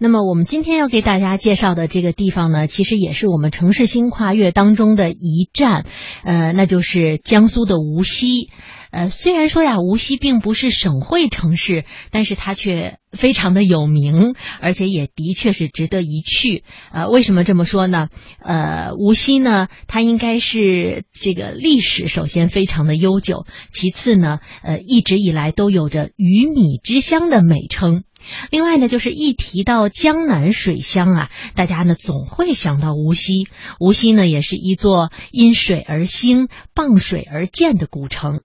那么我们今天要给大家介绍的这个地方呢，其实也是我们城市新跨越当中的一站，呃，那就是江苏的无锡。呃，虽然说呀，无锡并不是省会城市，但是它却非常的有名，而且也的确是值得一去。呃，为什么这么说呢？呃，无锡呢，它应该是这个历史首先非常的悠久，其次呢，呃，一直以来都有着鱼米之乡的美称。另外呢，就是一提到江南水乡啊，大家呢总会想到无锡。无锡呢，也是一座因水而兴、傍水而建的古城。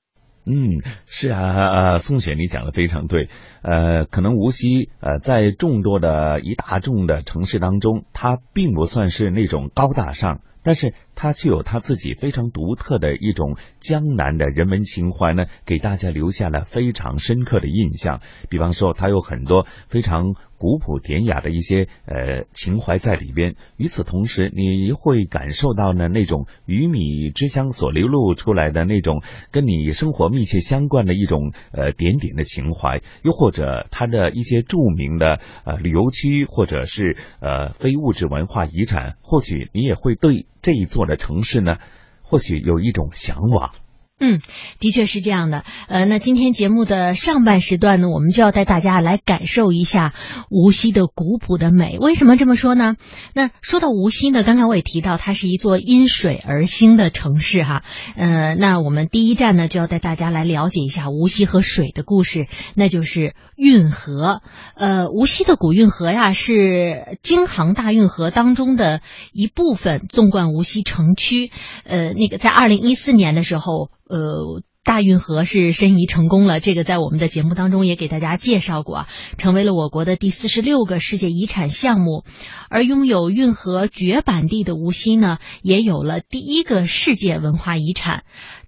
嗯，是啊，呃，宋雪你讲的非常对，呃，可能无锡呃在众多的一大众的城市当中，它并不算是那种高大上。但是它却有它自己非常独特的一种江南的人文情怀呢，给大家留下了非常深刻的印象。比方说，它有很多非常古朴典雅的一些呃情怀在里边。与此同时，你会感受到呢那种鱼米之乡所流露出来的那种跟你生活密切相关的一种呃点点的情怀。又或者它的一些著名的呃旅游区，或者是呃非物质文化遗产，或许你也会对。这一座的城市呢，或许有一种向往。嗯，的确是这样的。呃，那今天节目的上半时段呢，我们就要带大家来感受一下无锡的古朴的美。为什么这么说呢？那说到无锡呢，刚才我也提到，它是一座因水而兴的城市哈。呃，那我们第一站呢，就要带大家来了解一下无锡和水的故事，那就是运河。呃，无锡的古运河呀，是京杭大运河当中的一部分，纵贯无锡城区。呃，那个在二零一四年的时候。呃，大运河是申遗成功了，这个在我们的节目当中也给大家介绍过，成为了我国的第四十六个世界遗产项目。而拥有运河绝版地的无锡呢，也有了第一个世界文化遗产。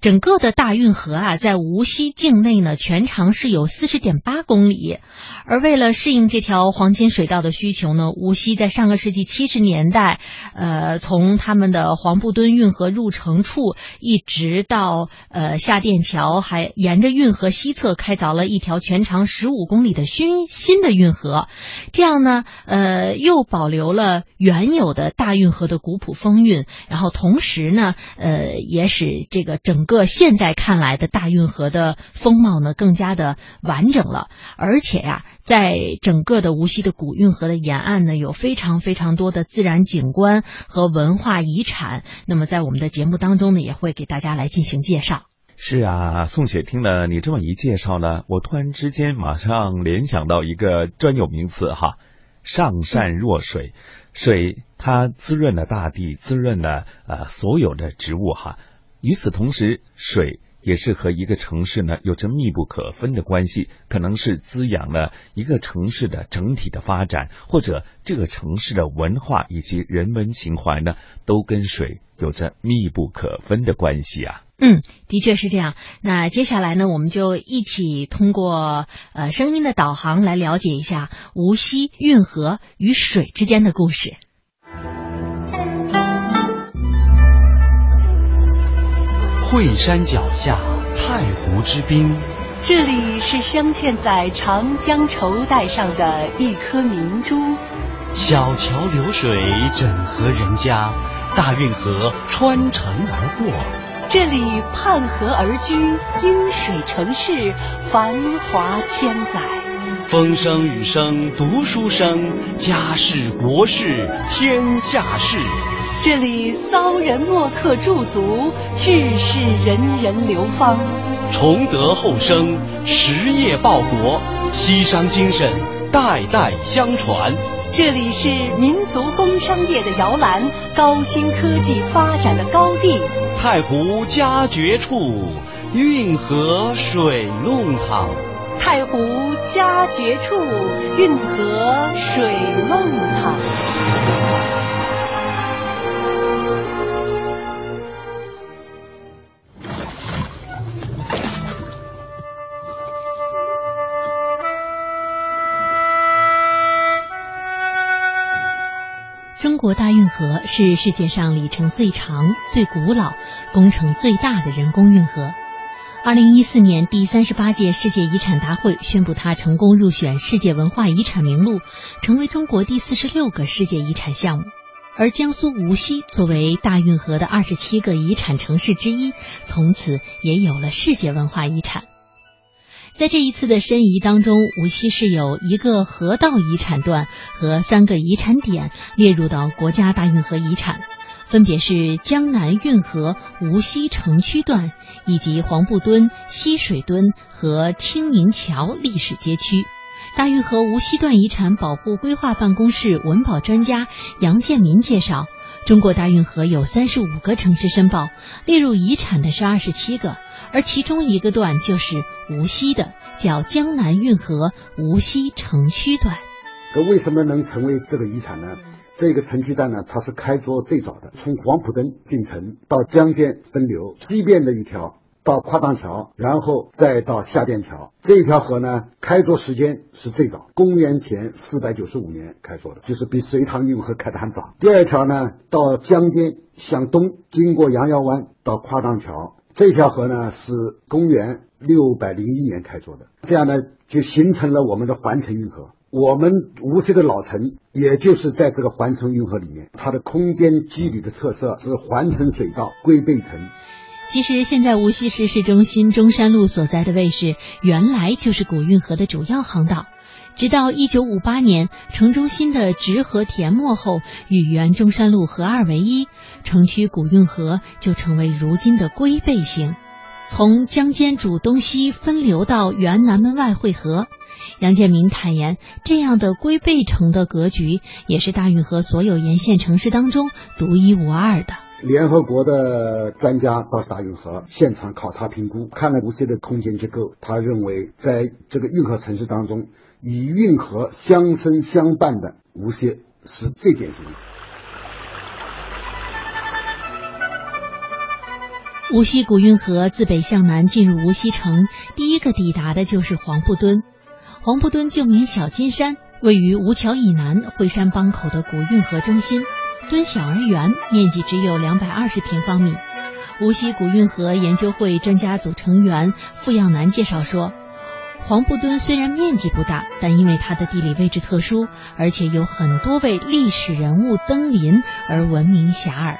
整个的大运河啊，在无锡境内呢，全长是有四十点八公里。而为了适应这条黄金水道的需求呢，无锡在上个世纪七十年代，呃，从他们的黄埔墩运河入城处，一直到呃下店桥，还沿着运河西侧开凿了一条全长十五公里的新新的运河。这样呢，呃，又保留了原有的大运河的古朴风韵，然后同时呢，呃，也使这个整个现在看来的大运河的风貌呢更加的完整了，而且呀。在整个的无锡的古运河的沿岸呢，有非常非常多的自然景观和文化遗产。那么在我们的节目当中呢，也会给大家来进行介绍。是啊，宋雪听了你这么一介绍呢，我突然之间马上联想到一个专有名词哈，上善若水。水它滋润了大地，滋润了呃所有的植物哈。与此同时，水。也是和一个城市呢有着密不可分的关系，可能是滋养了一个城市的整体的发展，或者这个城市的文化以及人文情怀呢，都跟水有着密不可分的关系啊。嗯，的确是这样。那接下来呢，我们就一起通过呃声音的导航来了解一下无锡运河与水之间的故事。惠山脚下，太湖之滨。这里是镶嵌在长江绸带上的一颗明珠。小桥流水，整合人家；大运河穿城而过。这里畔河而居，因水成市，繁华千载。风声雨声读书声，家事国事天下事。这里骚人墨客驻足，志士人人流芳，崇德后生，实业报国，西商精神代代相传。这里是民族工商业的摇篮，高新科技发展的高地。太湖佳绝处，运河水弄堂。太湖佳绝处，运河水弄堂。国大运河是世界上里程最长、最古老、工程最大的人工运河。二零一四年第三十八届世界遗产大会宣布，它成功入选世界文化遗产名录，成为中国第四十六个世界遗产项目。而江苏无锡作为大运河的二十七个遗产城市之一，从此也有了世界文化遗产。在这一次的申遗当中，无锡市有一个河道遗产段和三个遗产点列入到国家大运河遗产。分别是江南运河无锡城区段，以及黄埔墩、西水墩和清明桥历史街区。大运河无锡段遗产保护规划办公室文保专家杨建民介绍，中国大运河有三十五个城市申报，列入遗产的是二十七个，而其中一个段就是无锡的，叫江南运河无锡城区段。可为什么能成为这个遗产呢？这个城区段呢，它是开凿最早的，从黄埔墩进城到江间分流，西边的一条到跨荡桥，然后再到下店桥。这一条河呢，开凿时间是最早，公元前四百九十五年开凿的，就是比隋唐运河开的还早。第二条呢，到江间向东，经过杨窑湾到跨荡桥，这条河呢是公元六百零一年开凿的，这样呢就形成了我们的环城运河。我们无锡的老城，也就是在这个环城运河里面，它的空间肌理的特色是环城水道龟背城。其实，现在无锡市市中心中山路所在的位置，原来就是古运河的主要航道。直到一九五八年，城中心的直河填没后，与原中山路合二为一，城区古运河就成为如今的龟背型，从江间主东西分流到原南门外汇合。杨建民坦言，这样的龟背城的格局也是大运河所有沿线城市当中独一无二的。联合国的专家到大运河现场考察评估，看了无锡的空间结构，他认为在这个运河城市当中，与运河相生相伴的无锡是最典型的。无锡古运河自北向南进入无锡城，第一个抵达的就是黄埠墩。黄埠墩旧名小金山，位于吴桥以南惠山帮口的古运河中心。墩小而圆，面积只有两百二十平方米。无锡古运河研究会专家组成员傅耀南介绍说，黄布墩虽然面积不大，但因为它的地理位置特殊，而且有很多位历史人物登临而闻名遐迩。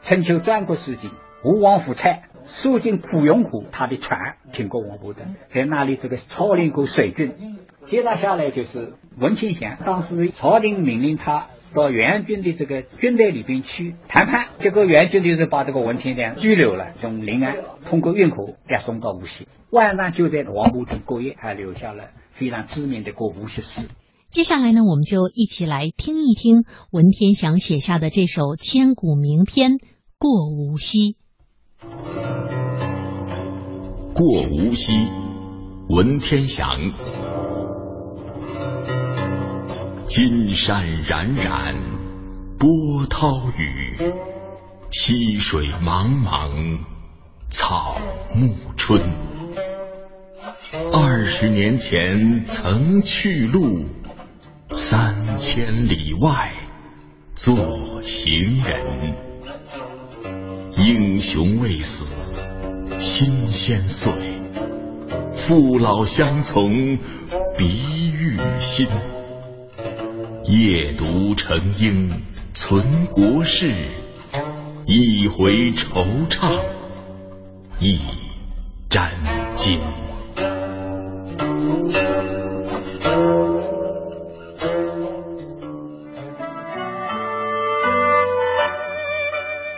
春秋战国时期，吴王夫差。苏进古运河，他的船停过黄埔墩，在那里这个操练过水军。接着下来就是文庆祥，当时朝廷命令他到元军的这个军队里边去谈判，结果元军就是把这个文天祥拘留了，从临安通过运河押送到无锡，晚上就在黄埔墩过夜，还留下了非常知名的《过无锡诗》。接下来呢，我们就一起来听一听文天祥写下的这首千古名篇《过无锡》。过无锡，文天祥。金山冉冉，波涛雨，溪水茫茫，草木春。二十年前曾去路，三千里外做行人。英雄未死，心先碎；父老乡从，鼻欲心。夜读成英，存国事，一回惆怅，一沾襟。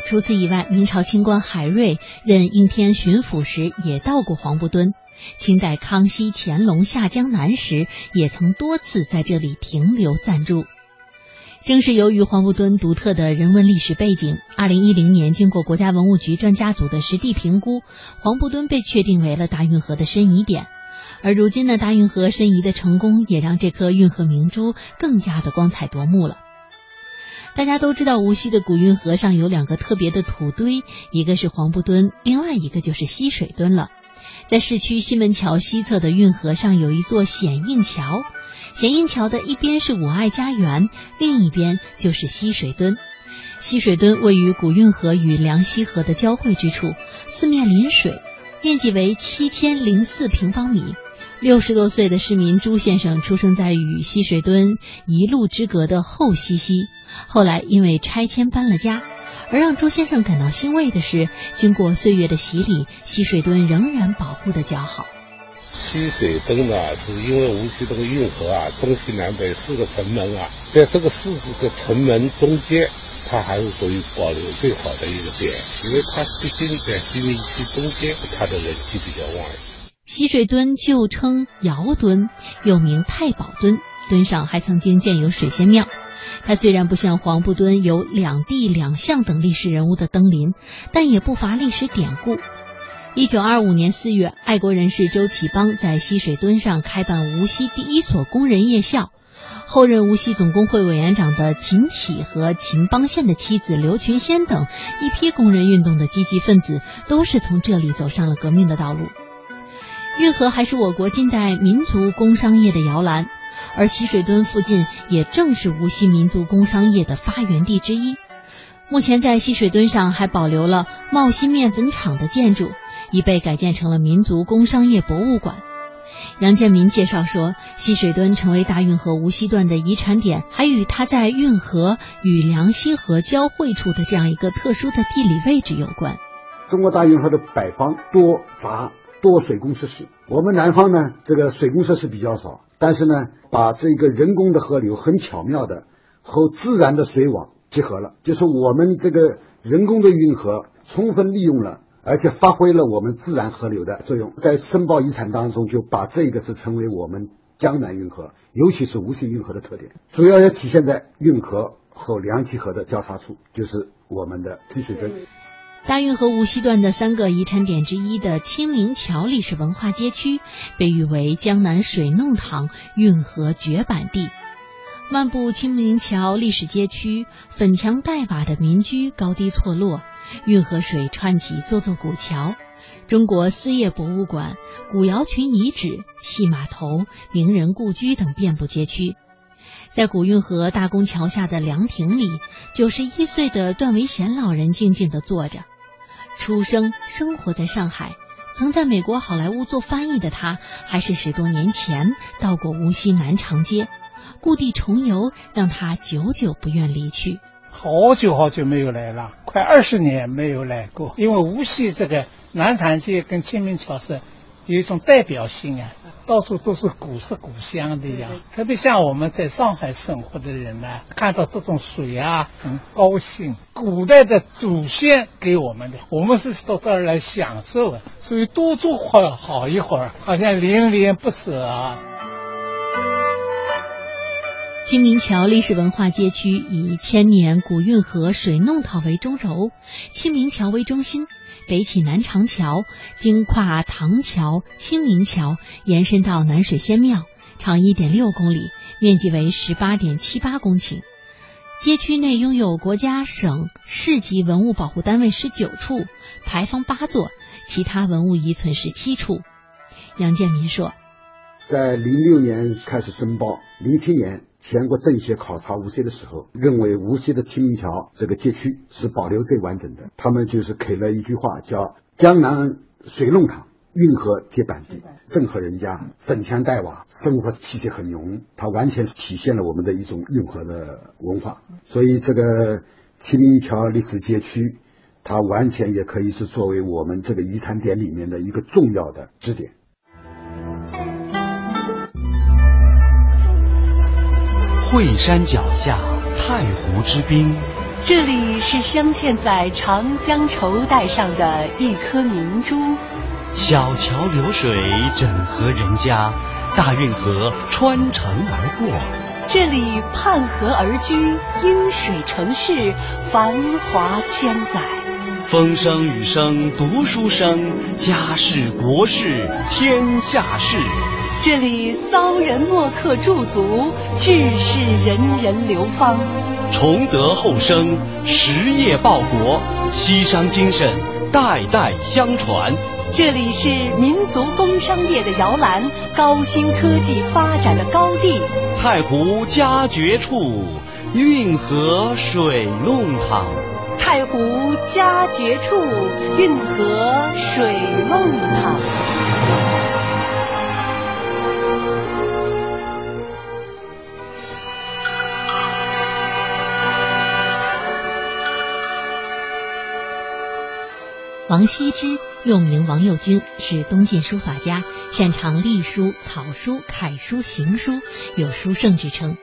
除此以外，明朝清官海瑞任应天巡抚时也到过黄布墩。清代康熙、乾隆下江南时，也曾多次在这里停留暂住。正是由于黄埔墩独特的人文历史背景，二零一零年经过国家文物局专家组的实地评估，黄埔墩被确定为了大运河的申遗点。而如今呢，大运河申遗的成功，也让这颗运河明珠更加的光彩夺目了。大家都知道，无锡的古运河上有两个特别的土堆，一个是黄埔墩，另外一个就是西水墩了。在市区西门桥西侧的运河上有一座显印桥，显印桥的一边是五爱家园，另一边就是西水墩。西水墩位于古运河与梁溪河的交汇之处，四面临水，面积为七千零四平方米。六十多岁的市民朱先生出生在与西水墩一路之隔的后西溪，后来因为拆迁搬了家。而让朱先生感到欣慰的是，经过岁月的洗礼，西水墩仍然保护的较好。西水墩呢，是因为无锡这个运河啊，东西南北四个城门啊，在这个四个城门中间，它还是属于保留最好的一个点，因为它毕竟在西明区中间，它的人气比较旺。西水墩旧称窑墩，又名太保墩，墩上还曾经建有水仙庙。它虽然不像黄布墩有两帝两相等历史人物的登临，但也不乏历史典故。一九二五年四月，爱国人士周启邦在西水墩上开办无锡第一所工人夜校。后任无锡总工会委员长的秦启和秦邦宪的妻子刘群仙等一批工人运动的积极分子，都是从这里走上了革命的道路。运河还是我国近代民族工商业的摇篮，而西水墩附近也正是无锡民族工商业的发源地之一。目前在西水墩上还保留了茂新面粉厂的建筑，已被改建成了民族工商业博物馆。杨建民介绍说，西水墩成为大运河无锡段的遗产点，还与它在运河与梁溪河交汇处的这样一个特殊的地理位置有关。中国大运河的北方多杂。多水工设施，我们南方呢，这个水工设施比较少，但是呢，把这个人工的河流很巧妙的和自然的水网结合了，就是我们这个人工的运河充分利用了，而且发挥了我们自然河流的作用，在申报遗产当中就把这个是成为我们江南运河，尤其是无锡运河的特点，主要也体现在运河和梁溪河的交叉处，就是我们的积水墩。大运河无锡段的三个遗产点之一的清明桥历史文化街区，被誉为江南水弄堂运河绝版地。漫步清明桥历史街区，粉墙黛瓦的民居高低错落，运河水串起座座古桥，中国丝业博物馆、古窑群遗址、戏码头、名人故居等遍布街区。在古运河大宫桥下的凉亭里，九十一岁的段维贤老人静静地坐着。出生生活在上海，曾在美国好莱坞做翻译的他，还是十多年前到过无锡南长街，故地重游让他久久不愿离去。好久好久没有来了，快二十年没有来过，因为无锡这个南长街跟清明桥是。有一种代表性啊，到处都是古色古香的呀。特别像我们在上海生活的人呢，看到这种水啊，很高兴。古代的祖先给我们的，我们是到这儿来享受的，所以多坐会儿好一会儿，好像恋恋不舍啊。清明桥历史文化街区以千年古运河水弄堂为中轴，清明桥为中心。北起南长桥，经跨塘桥、清明桥，延伸到南水仙庙，长一点六公里，面积为十八点七八公顷。街区内拥有国家、省、市级文物保护单位十九处，牌坊八座，其他文物遗存十七处。杨建民说，在零六年开始申报，零七年。全国政协考察无锡的时候，认为无锡的清明桥这个街区是保留最完整的。他们就是给了一句话，叫“江南水弄堂，运河接板地，郑和人家，粉墙黛瓦，生活气息很浓”。它完全是体现了我们的一种运河的文化。所以，这个清明桥历史街区，它完全也可以是作为我们这个遗产点里面的一个重要的支点。惠山脚下，太湖之滨。这里是镶嵌在长江绸带上的一颗明珠。小桥流水，整合人家，大运河穿城而过。这里畔河而居，因水城市，繁华千载。风声雨声读书声，家事国事天下事。这里骚人墨客驻足，志士人人流芳，崇德厚生，实业报国，西商精神代代相传。这里是民族工商业的摇篮，高新科技发展的高地。太湖佳绝处，运河水弄堂。太湖佳绝处，运河水梦旁。王羲之又名王右军，是东晋书法家，擅长隶书、草书、楷书、行书，有书圣之称。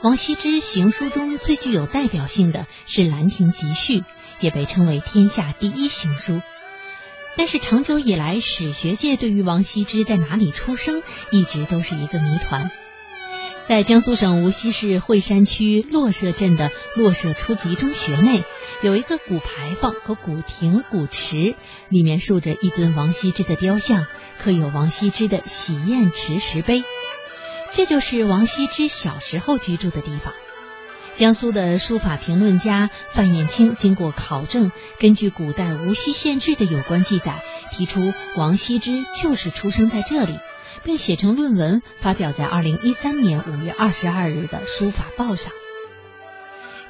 王羲之行书中最具有代表性的是《兰亭集序》，也被称为天下第一行书。但是长久以来，史学界对于王羲之在哪里出生一直都是一个谜团。在江苏省无锡市惠山区洛社镇的洛社初级中学内。有一个古牌坊和古亭、古池，里面竖着一尊王羲之的雕像，刻有王羲之的洗砚池石碑。这就是王羲之小时候居住的地方。江苏的书法评论家范燕青经过考证，根据古代无锡县志的有关记载，提出王羲之就是出生在这里，并写成论文发表在二零一三年五月二十二日的《书法报》上。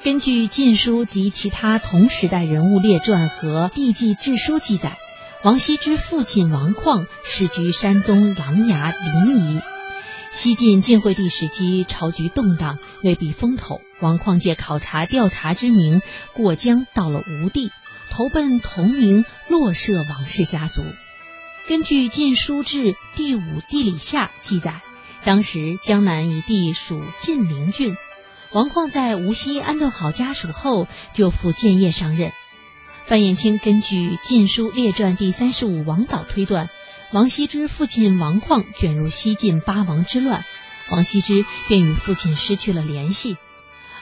根据《晋书》及其他同时代人物列传和帝纪志书记载，王羲之父亲王旷世居山东琅琊临沂。西晋晋惠帝时期，朝局动荡，为避风头，王旷借考察调查之名过江，到了吴地，投奔同名洛社王氏家族。根据《晋书志》第五地理下记载，当时江南一地属晋陵郡。王旷在无锡安顿好家属后，就赴建业上任。范彦清根据《晋书列传》第三十五王导推断，王羲之父亲王旷卷入西晋八王之乱，王羲之便与父亲失去了联系。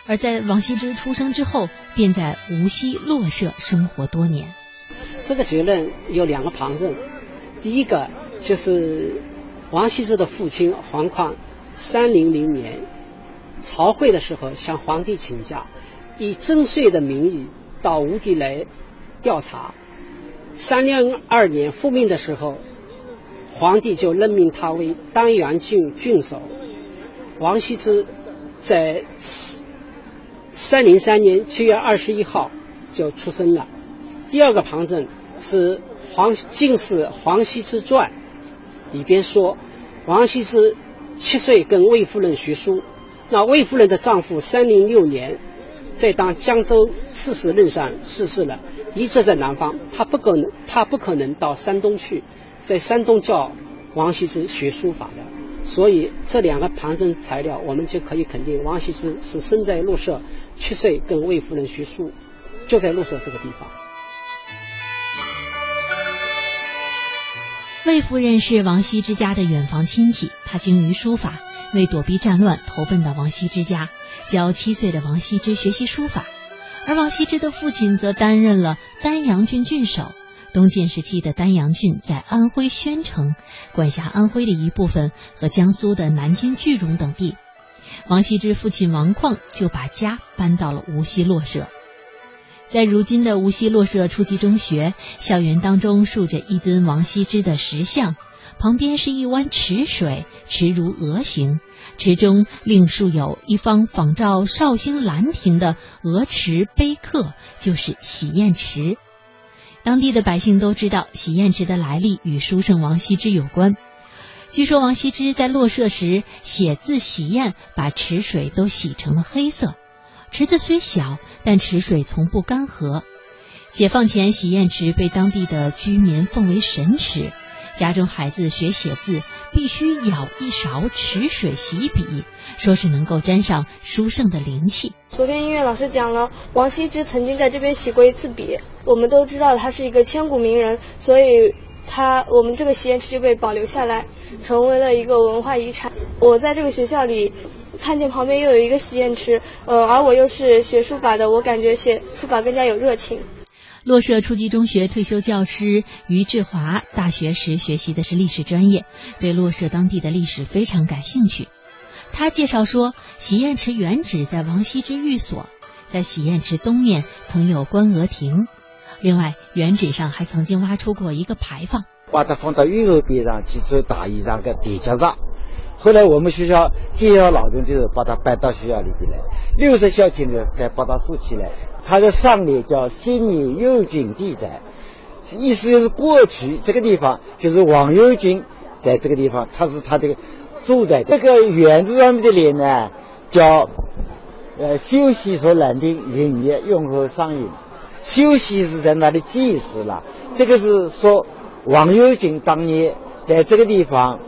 而在王羲之出生之后，便在无锡洛社生活多年。这个结论有两个旁证，第一个就是王羲之的父亲黄旷，三零零年。朝会的时候向皇帝请假，以征税的名义到吴地来调查。三零二年复命的时候，皇帝就任命他为丹阳郡郡守。王羲之在三零三年七月二十一号就出生了。第二个旁证是《黄进士黄羲之传》里边说，王羲之七岁跟魏夫人学书。那魏夫人的丈夫三零六年，在当江州刺史任上逝世了，一直在南方，他不可能，他不可能到山东去，在山东教王羲之学书法的，所以这两个旁证材料，我们就可以肯定王羲之是生在洛社，七岁跟魏夫人学书，就在洛社这个地方。魏夫人是王羲之家的远房亲戚，她精于书法。为躲避战乱，投奔到王羲之家，教七岁的王羲之学习书法。而王羲之的父亲则担任了丹阳郡郡守。东晋时期的丹阳郡在安徽宣城，管辖安徽的一部分和江苏的南京句容等地。王羲之父亲王旷就把家搬到了无锡洛社。在如今的无锡洛社初级中学校园当中，竖着一尊王羲之的石像。旁边是一湾池水，池如鹅形，池中另竖有一方仿照绍兴兰亭的鹅池碑刻，就是洗砚池。当地的百姓都知道洗砚池的来历与书圣王羲之有关。据说王羲之在落社时写字洗砚，把池水都洗成了黑色。池子虽小，但池水从不干涸。解放前，洗砚池被当地的居民奉为神池。家中孩子学写字，必须舀一勺池水洗笔，说是能够沾上书圣的灵气。昨天音乐老师讲了，王羲之曾经在这边洗过一次笔。我们都知道他是一个千古名人，所以他我们这个洗砚池就被保留下来，成为了一个文化遗产。我在这个学校里看见旁边又有一个洗砚池，呃，而我又是学书法的，我感觉写书法更加有热情。洛社初级中学退休教师于志华，大学时学习的是历史专业，对洛社当地的历史非常感兴趣。他介绍说，洗砚池原址在王羲之寓所，在洗砚池东面曾有观鹅亭，另外原址上还曾经挖出过一个牌坊。把它放到运河边上去做大衣裳的叠加上，后来我们学校介绍老人就是把他搬到学校里边来，六十孝敬呢再把他竖起来，他的上联叫“新年有君地宅”，意思就是过去这个地方就是王有军在这个地方，他是他的住在这个园子上面的联呢，叫呃休息所难定营业用和上映，休息是在那里祭祀了，这个是说王有军当年在这个地方。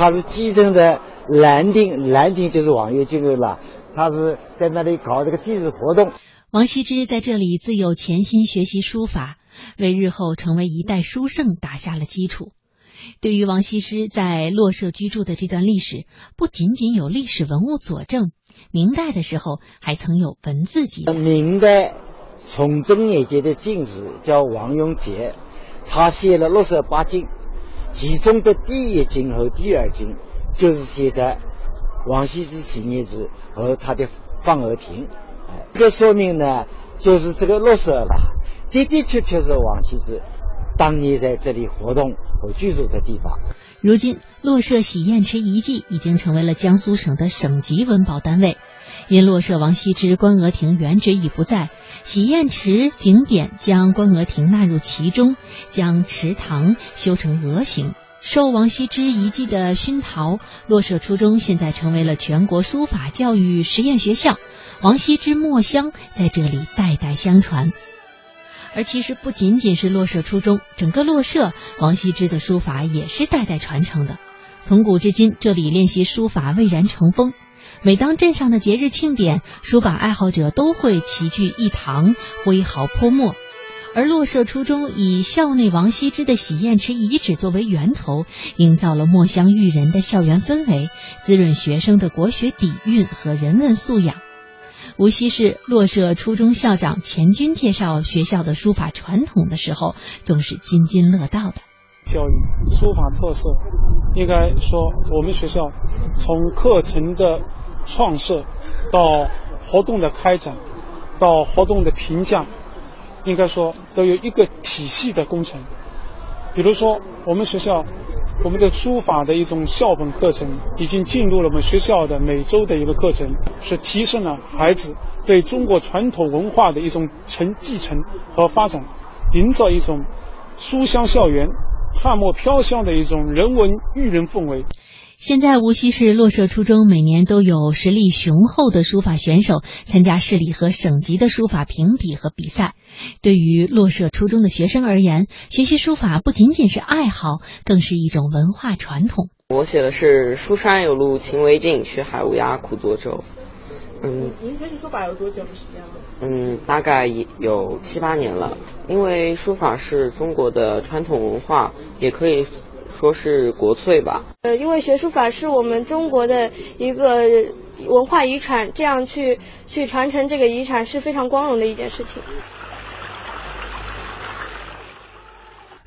他是继承的南丁，南丁就是王爷军了，他是在那里搞这个祭祀活动。王羲之在这里自幼潜心学习书法，为日后成为一代书圣打下了基础。对于王羲之在洛社居住的这段历史，不仅仅有历史文物佐证，明代的时候还曾有文字记载。明代崇祯年间的进士叫王永杰，他写了洛社八经。其中的第一经和第二经，就是写的王羲之洗砚池和他的放鹅亭。哎，这说明呢，就是这个落舍了，的的确确是王羲之当年在这里活动和居住的地方。如今，洛舍洗砚池遗迹已经成为了江苏省的省级文保单位，因洛舍王羲之观鹅亭原址已不在。洗砚池景点将观鹅亭纳入其中，将池塘修成鹅形。受王羲之遗迹的熏陶，洛舍初中现在成为了全国书法教育实验学校。王羲之墨香在这里代代相传。而其实不仅仅是洛舍初中，整个洛舍王羲之的书法也是代代传承的。从古至今，这里练习书法蔚然成风。每当镇上的节日庆典，书法爱好者都会齐聚一堂，挥毫泼墨。而洛舍初中以校内王羲之的洗砚池遗址作为源头，营造了墨香育人的校园氛围，滋润学生的国学底蕴和人文素养。无锡市洛舍初中校长钱军介绍学校的书法传统的时候，总是津津乐道的。教育书法特色，应该说我们学校从课程的。创设到活动的开展，到活动的评价，应该说都有一个体系的工程。比如说，我们学校我们的书法的一种校本课程已经进入了我们学校的每周的一个课程，是提升了孩子对中国传统文化的一种承继承和发展，营造一种书香校园、汉墨飘香的一种人文育人氛围。现在无锡市洛社初中每年都有实力雄厚的书法选手参加市里和省级的书法评比和比赛。对于洛社初中的学生而言，学习书法不仅仅是爱好，更是一种文化传统。我写的是“书山有路勤为径，学海无涯苦作舟”。嗯，您学习书法有多久的时间了？嗯，大概有七八年了。因为书法是中国的传统文化，也可以。说是国粹吧，呃，因为学书法是我们中国的一个文化遗产，这样去去传承这个遗产是非常光荣的一件事情。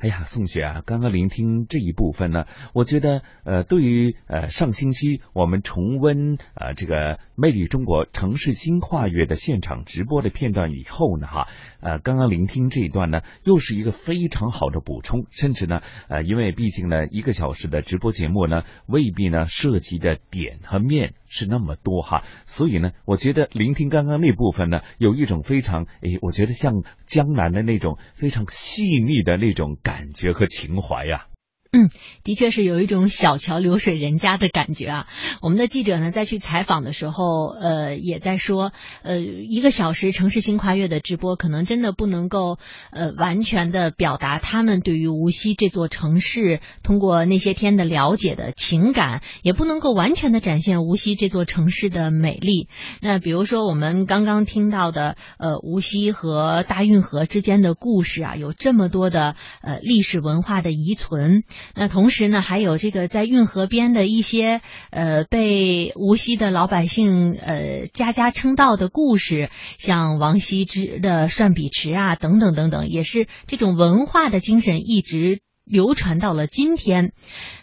哎呀，宋雪啊，刚刚聆听这一部分呢，我觉得呃，对于呃上星期我们重温呃这个《魅力中国城市新跨越》的现场直播的片段以后呢，哈，呃，刚刚聆听这一段呢，又是一个非常好的补充，甚至呢，呃，因为毕竟呢，一个小时的直播节目呢，未必呢涉及的点和面。是那么多哈，所以呢，我觉得聆听刚刚那部分呢，有一种非常诶，我觉得像江南的那种非常细腻的那种感感觉和情怀呀。嗯，的确是有一种小桥流水人家的感觉啊。我们的记者呢，在去采访的时候，呃，也在说，呃，一个小时城市新跨越的直播，可能真的不能够呃完全的表达他们对于无锡这座城市通过那些天的了解的情感，也不能够完全的展现无锡这座城市的美丽。那比如说我们刚刚听到的，呃，无锡和大运河之间的故事啊，有这么多的呃历史文化的遗存。那同时呢，还有这个在运河边的一些呃被无锡的老百姓呃家家称道的故事，像王羲之的涮笔池啊等等等等，也是这种文化的精神一直流传到了今天。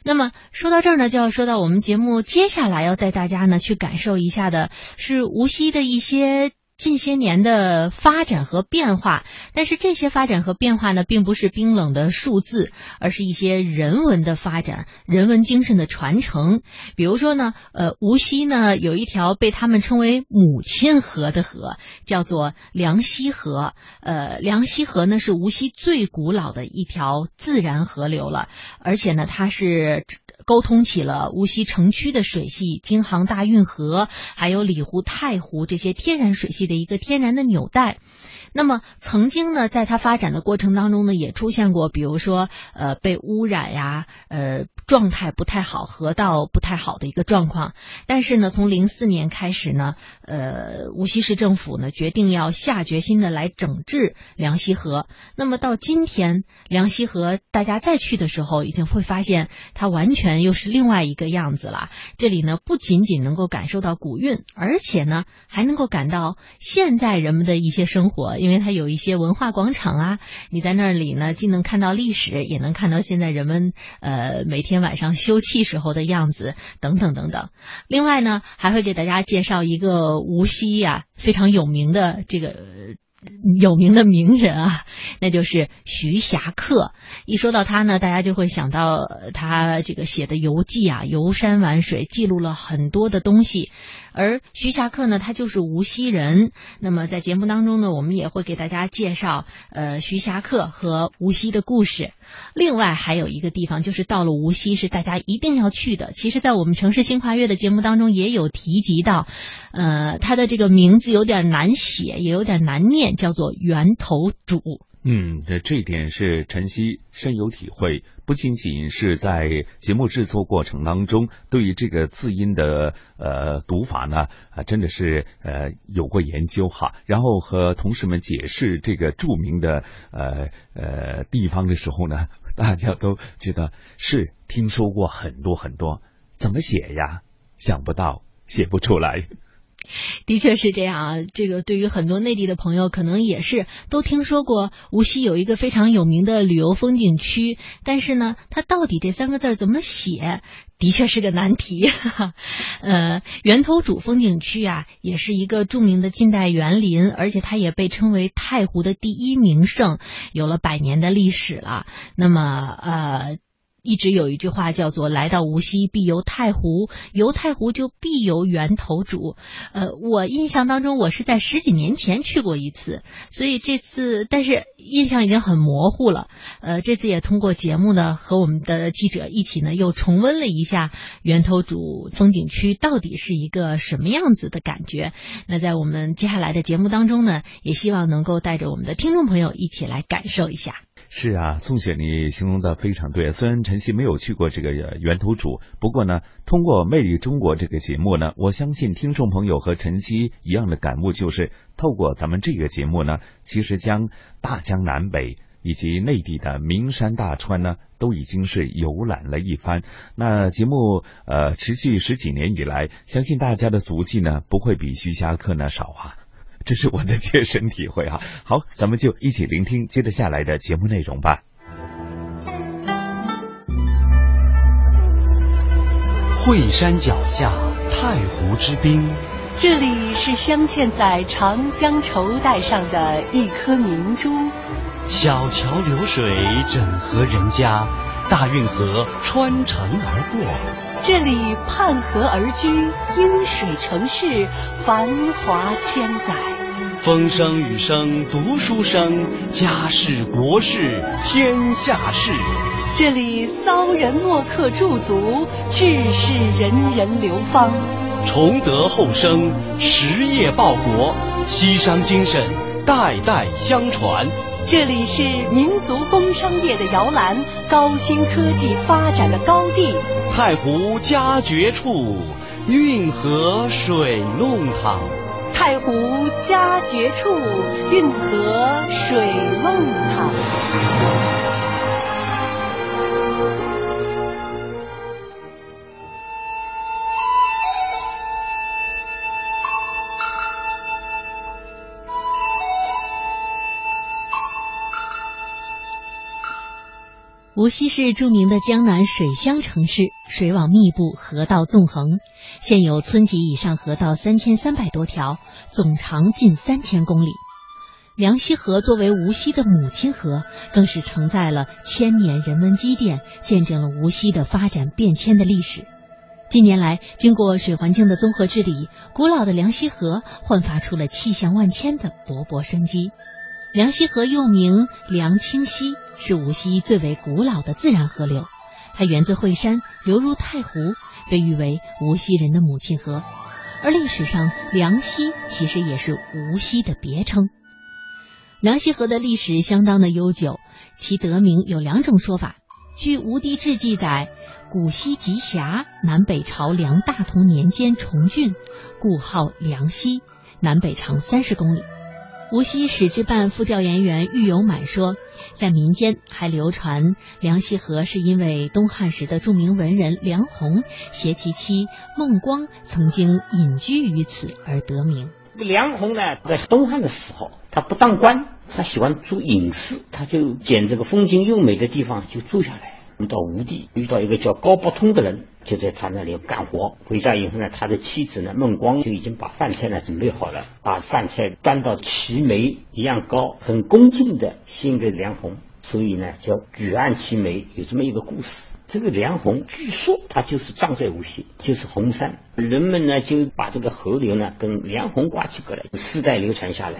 那么说到这儿呢，就要说到我们节目接下来要带大家呢去感受一下的是无锡的一些。近些年的发展和变化，但是这些发展和变化呢，并不是冰冷的数字，而是一些人文的发展、人文精神的传承。比如说呢，呃，无锡呢有一条被他们称为“母亲河”的河，叫做梁溪河。呃，梁溪河呢是无锡最古老的一条自然河流了，而且呢，它是。沟通起了无锡城区的水系，京杭大运河，还有里湖、太湖这些天然水系的一个天然的纽带。那么曾经呢，在它发展的过程当中呢，也出现过，比如说呃被污染呀，呃状态不太好，河道不太好的一个状况。但是呢，从零四年开始呢，呃无锡市政府呢决定要下决心的来整治梁溪河。那么到今天，梁溪河大家再去的时候，已经会发现它完全又是另外一个样子了。这里呢不仅仅能够感受到古韵，而且呢还能够感到现在人们的一些生活。因为它有一些文化广场啊，你在那里呢，既能看到历史，也能看到现在人们呃每天晚上休憩时候的样子，等等等等。另外呢，还会给大家介绍一个无锡呀非常有名的这个有名的名人啊，那就是徐霞客。一说到他呢，大家就会想到他这个写的游记啊，游山玩水，记录了很多的东西。而徐霞客呢，他就是无锡人。那么在节目当中呢，我们也会给大家介绍呃徐霞客和无锡的故事。另外还有一个地方，就是到了无锡是大家一定要去的。其实，在我们城市新跨越的节目当中也有提及到，呃，它的这个名字有点难写，也有点难念，叫做源头渚。嗯，这这点是晨曦深有体会，不仅仅是在节目制作过程当中，对于这个字音的呃读法呢，啊，真的是呃有过研究哈。然后和同事们解释这个著名的呃呃地方的时候呢，大家都觉得是听说过很多很多，怎么写呀？想不到，写不出来。的确是这样啊，这个对于很多内地的朋友，可能也是都听说过无锡有一个非常有名的旅游风景区，但是呢，它到底这三个字怎么写，的确是个难题。呃，源头渚风景区啊，也是一个著名的近代园林，而且它也被称为太湖的第一名胜，有了百年的历史了。那么，呃。一直有一句话叫做“来到无锡必游太湖，游太湖就必游源头渚”。呃，我印象当中我是在十几年前去过一次，所以这次但是印象已经很模糊了。呃，这次也通过节目呢，和我们的记者一起呢，又重温了一下源头渚风景区到底是一个什么样子的感觉。那在我们接下来的节目当中呢，也希望能够带着我们的听众朋友一起来感受一下。是啊，宋雪，你形容的非常对。虽然晨曦没有去过这个源头主，不过呢，通过《魅力中国》这个节目呢，我相信听众朋友和晨曦一样的感悟，就是透过咱们这个节目呢，其实将大江南北以及内地的名山大川呢，都已经是游览了一番。那节目呃持续十几年以来，相信大家的足迹呢，不会比徐霞客呢少啊。这是我的切身体会哈，好，咱们就一起聆听接着下来的节目内容吧。惠山脚下太湖之滨，这里是镶嵌在长江绸带上的一颗明珠。小桥流水整合人家，大运河穿城而过。这里畔河而居，因水成市，繁华千载。风声雨声读书声，家事国事天下事。这里骚人墨客驻足，志士人人流芳。崇德厚生，实业报国，西商精神代代相传。这里是民族工商业的摇篮，高新科技发展的高地。太湖佳绝处，运河水弄堂。太湖佳绝处，运河水弄堂。无锡是著名的江南水乡城市，水网密布，河道纵横。现有村级以上河道三千三百多条，总长近三千公里。梁溪河作为无锡的母亲河，更是承载了千年人文积淀，见证了无锡的发展变迁的历史。近年来，经过水环境的综合治理，古老的梁溪河焕发出了气象万千的勃勃生机。梁溪河又名梁清溪，是无锡最为古老的自然河流。它源自惠山，流入太湖，被誉为无锡人的母亲河。而历史上，梁溪其实也是无锡的别称。梁溪河的历史相当的悠久，其得名有两种说法。据《吴地志》记载，古溪集峡，南北朝梁大同年间重浚，故号梁溪，南北长三十公里。无锡史志办副调研员郁有满说，在民间还流传梁溪河是因为东汉时的著名文人梁鸿携其妻孟光曾经隐居于此而得名。梁鸿呢，在东汉的时候，他不当官，他喜欢住隐士，他就捡这个风景优美的地方就住下来。遇到吴地，遇到一个叫高伯通的人，就在他那里干活。回家以后呢，他的妻子呢孟光就已经把饭菜呢准备好了，把饭菜端到齐眉一样高，很恭敬的献给梁红。所以呢，叫举案齐眉，有这么一个故事。这个梁红据说他就是葬在无锡，就是红山。人们呢就把这个河流呢跟梁红挂起过来，世代流传下来。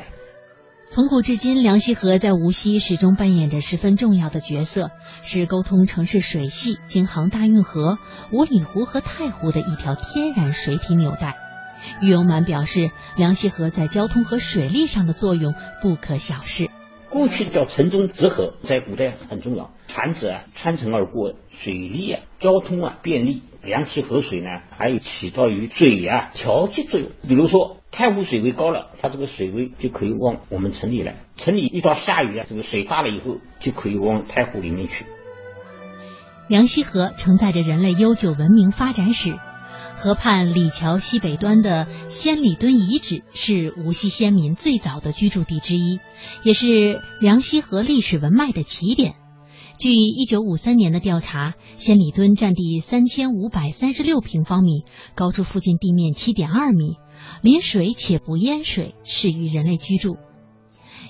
从古至今，梁溪河在无锡始终扮演着十分重要的角色，是沟通城市水系、京杭大运河、五里湖和太湖的一条天然水体纽带。郁有满表示，梁溪河在交通和水利上的作用不可小视。过去叫城中直河，在古代很重要，船只啊穿城而过，水利啊、交通啊便利。梁溪河水呢，还有起到于水啊调节作用。比如说太湖水位高了，它这个水位就可以往我们城里来。城里遇到下雨啊，这个水大了以后，就可以往太湖里面去。梁溪河承载着人类悠久文明发展史。河畔李桥西北端的仙里墩遗址是无锡先民最早的居住地之一，也是梁溪河历史文脉的起点。据一九五三年的调查，仙里墩占地三千五百三十六平方米，高出附近地面七点二米，临水且不淹水，适于人类居住。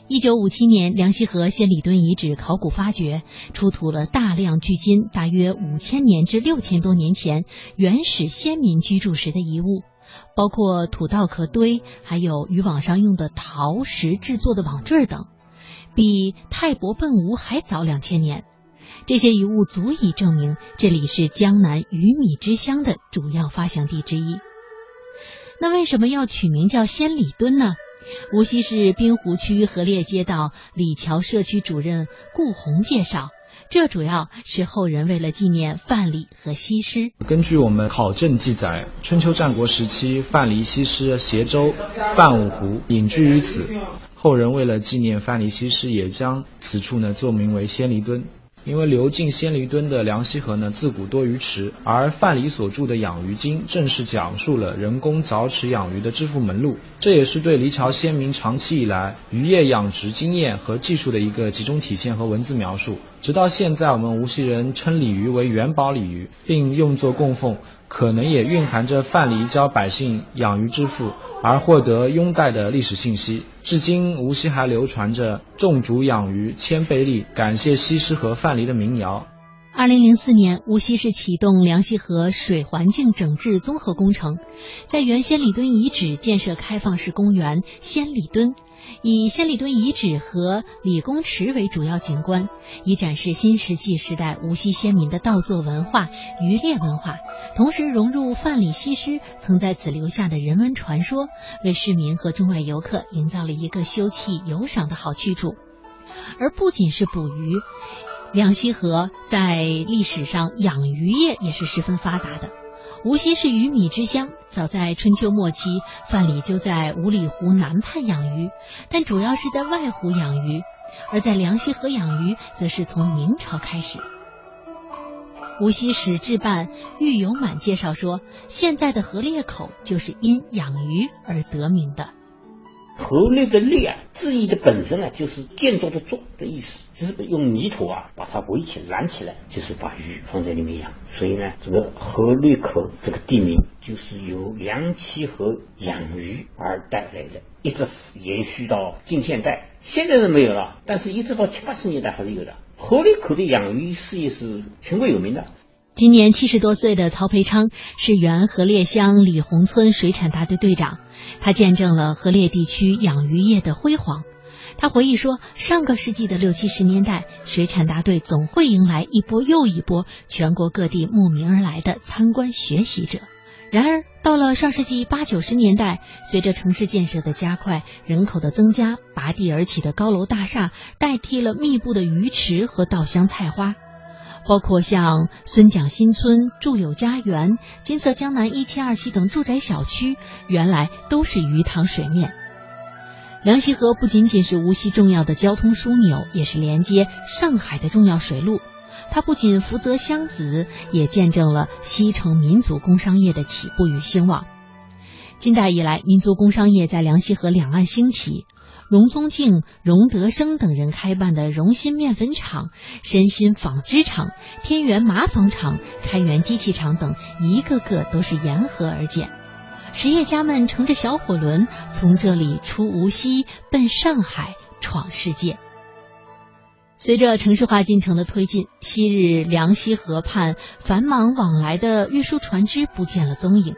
一九五七年，梁溪河仙里墩遗址考古发掘，出土了大量距今大约五千年至六千多年前原始先民居住时的遗物，包括土稻壳堆，还有渔网上用的陶石制作的网坠等，比泰伯奔吴还早两千年。这些遗物足以证明这里是江南鱼米之乡的主要发祥地之一。那为什么要取名叫仙里墩呢？无锡市滨湖区河猎街道李桥社区主任顾红介绍，这主要是后人为了纪念范蠡和西施。根据我们考证记载，春秋战国时期，范蠡、西施携舟泛五湖，隐居于此。后人为了纪念范蠡、西施，也将此处呢作名为仙里墩。因为流进仙里墩的梁溪河呢，自古多鱼池，而范蠡所著的《养鱼经》正是讲述了人工凿池养鱼的致富门路，这也是对黎桥先民长期以来渔业养殖经验和技术的一个集中体现和文字描述。直到现在，我们无锡人称鲤鱼为元宝鲤鱼，并用作供奉，可能也蕴含着范蠡教百姓养鱼致富。而获得拥戴的历史信息，至今无锡还流传着种竹养鱼千倍利，感谢西施和范蠡的民谣。二零零四年，无锡市启动梁溪河水环境整治综合工程，在原先里墩遗址建设开放式公园仙里墩。以仙里墩遗址和李公池为主要景观，以展示新石器时代无锡先民的稻作文化、渔猎文化，同时融入范蠡、西施曾在此留下的人文传说，为市民和中外游客营造了一个休憩游赏的好去处。而不仅是捕鱼，梁溪河在历史上养鱼业也是十分发达的。无锡是鱼米之乡，早在春秋末期，范蠡就在五里湖南畔养鱼，但主要是在外湖养鱼；而在梁溪河养鱼，则是从明朝开始。无锡史志办郁永满介绍说，现在的河裂口就是因养鱼而得名的。河裂的裂，字义的本身呢，就是建筑的“筑”的意思，就是用泥土啊把它围起、拦起来，就是把鱼放在里面养。所以呢，这个河内口这个地名就是由梁溪河养鱼而带来的，一直延续到近现代。现在是没有了，但是一直到七八十年代还是有的。河内口的养鱼事业是全国有名的。今年七十多岁的曹培昌是原河烈乡李洪村水产大队队长，他见证了河烈地区养鱼业的辉煌。他回忆说，上个世纪的六七十年代，水产大队总会迎来一波又一波全国各地慕名而来的参观学习者。然而，到了上世纪八九十年代，随着城市建设的加快，人口的增加，拔地而起的高楼大厦代替了密布的鱼池和稻香菜花。包括像孙蒋新村、住柳家园、金色江南一期、二期等住宅小区，原来都是鱼塘水面。梁溪河不仅仅是无锡重要的交通枢纽，也是连接上海的重要水路。它不仅福泽湘子，也见证了西城民族工商业的起步与兴旺。近代以来，民族工商业在梁溪河两岸兴起。荣宗敬、荣德生等人开办的荣新面粉厂、申新纺织厂、天元麻纺厂、开元机器厂等，一个个都是沿河而建。实业家们乘着小火轮，从这里出无锡，奔上海闯世界。随着城市化进程的推进，昔日梁溪河畔繁忙往来的运输船只不见了踪影，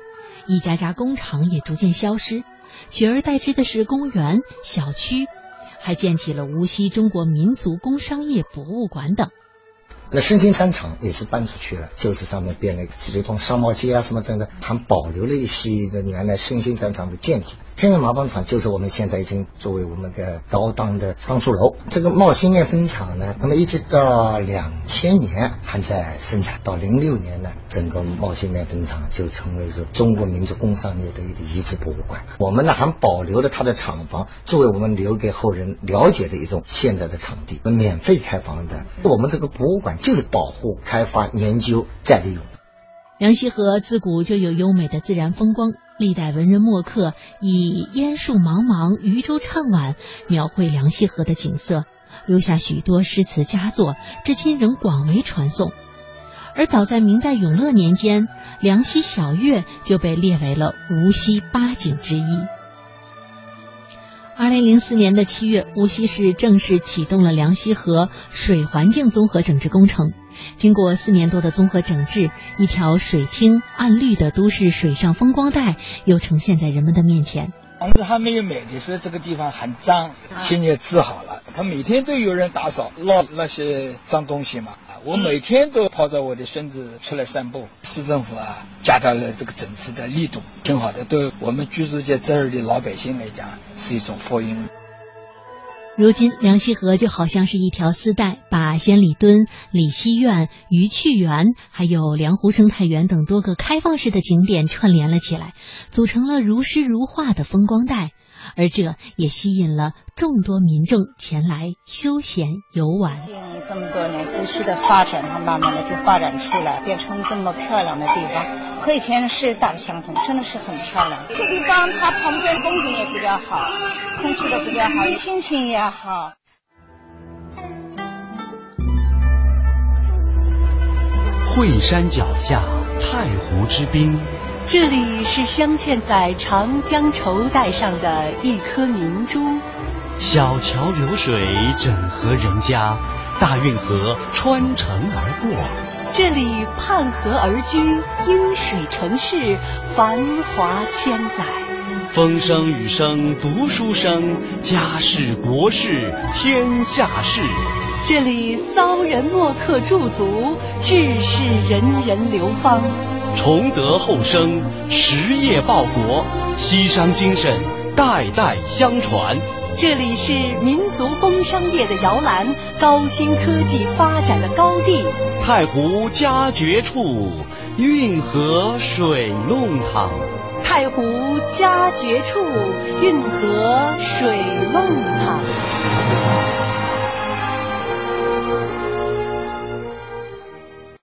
一家家工厂也逐渐消失。取而代之的是公园、小区，还建起了无锡中国民族工商业博物馆等。那申新商场也是搬出去了，就是上面变了一个积水洞、商贸街啊什么等等，还保留了一些的原来申新商场的建筑。天元麻纺厂就是我们现在已经作为我们的高档的商住楼。这个茂兴面粉厂呢，那么一直到两千年还在生产，到零六年呢，整个茂兴面粉厂就成为是中国民族工商业的一个遗址博物馆。我们呢还保留了它的厂房，作为我们留给后人了解的一种现在的场地，免费开放的。我们这个博物馆就是保护、开发、研究、再利用。梁溪河自古就有优美的自然风光，历代文人墨客以烟树茫茫、渔舟唱晚描绘梁溪河的景色，留下许多诗词佳作，至今仍广为传颂。而早在明代永乐年间，梁溪小月就被列为了无锡八景之一。二零零四年的七月，无锡市正式启动了梁溪河水环境综合整治工程。经过四年多的综合整治，一条水清岸绿的都市水上风光带又呈现在人们的面前。房子还没有买的时候，这个地方很脏，现在治好了。他每天都有人打扫，捞那些脏东西嘛。我每天都抱着我的孙子出来散步。市政府啊，加大了这个整治的力度，挺好的。对我们居住在这儿的老百姓来讲，是一种福音。如今，梁溪河就好像是一条丝带，把仙里墩、李溪苑、鱼趣园，还有梁湖生态园等多个开放式的景点串联了起来，组成了如诗如画的风光带。而这也吸引了众多民众前来休闲游玩。这么多年，无锡的发展，它慢慢的就发展出来，变成这么漂亮的地方，和以前是大不相同，真的是很漂亮。这地方它旁边风景也比较好，空气都比较好，心情也好。惠山脚下，太湖之滨。这里是镶嵌在长江绸带上的一颗明珠，小桥流水整合人家，大运河穿城而过。这里畔河而居，因水成市，繁华千载。风声雨声读书声，家事国事天下事。这里骚人墨客驻足，志士人人流芳。崇德厚生，实业报国，西商精神代代相传。这里是民族工商业的摇篮，高新科技发展的高地。太湖佳绝处，运河水弄堂。太湖佳绝处，运河水弄。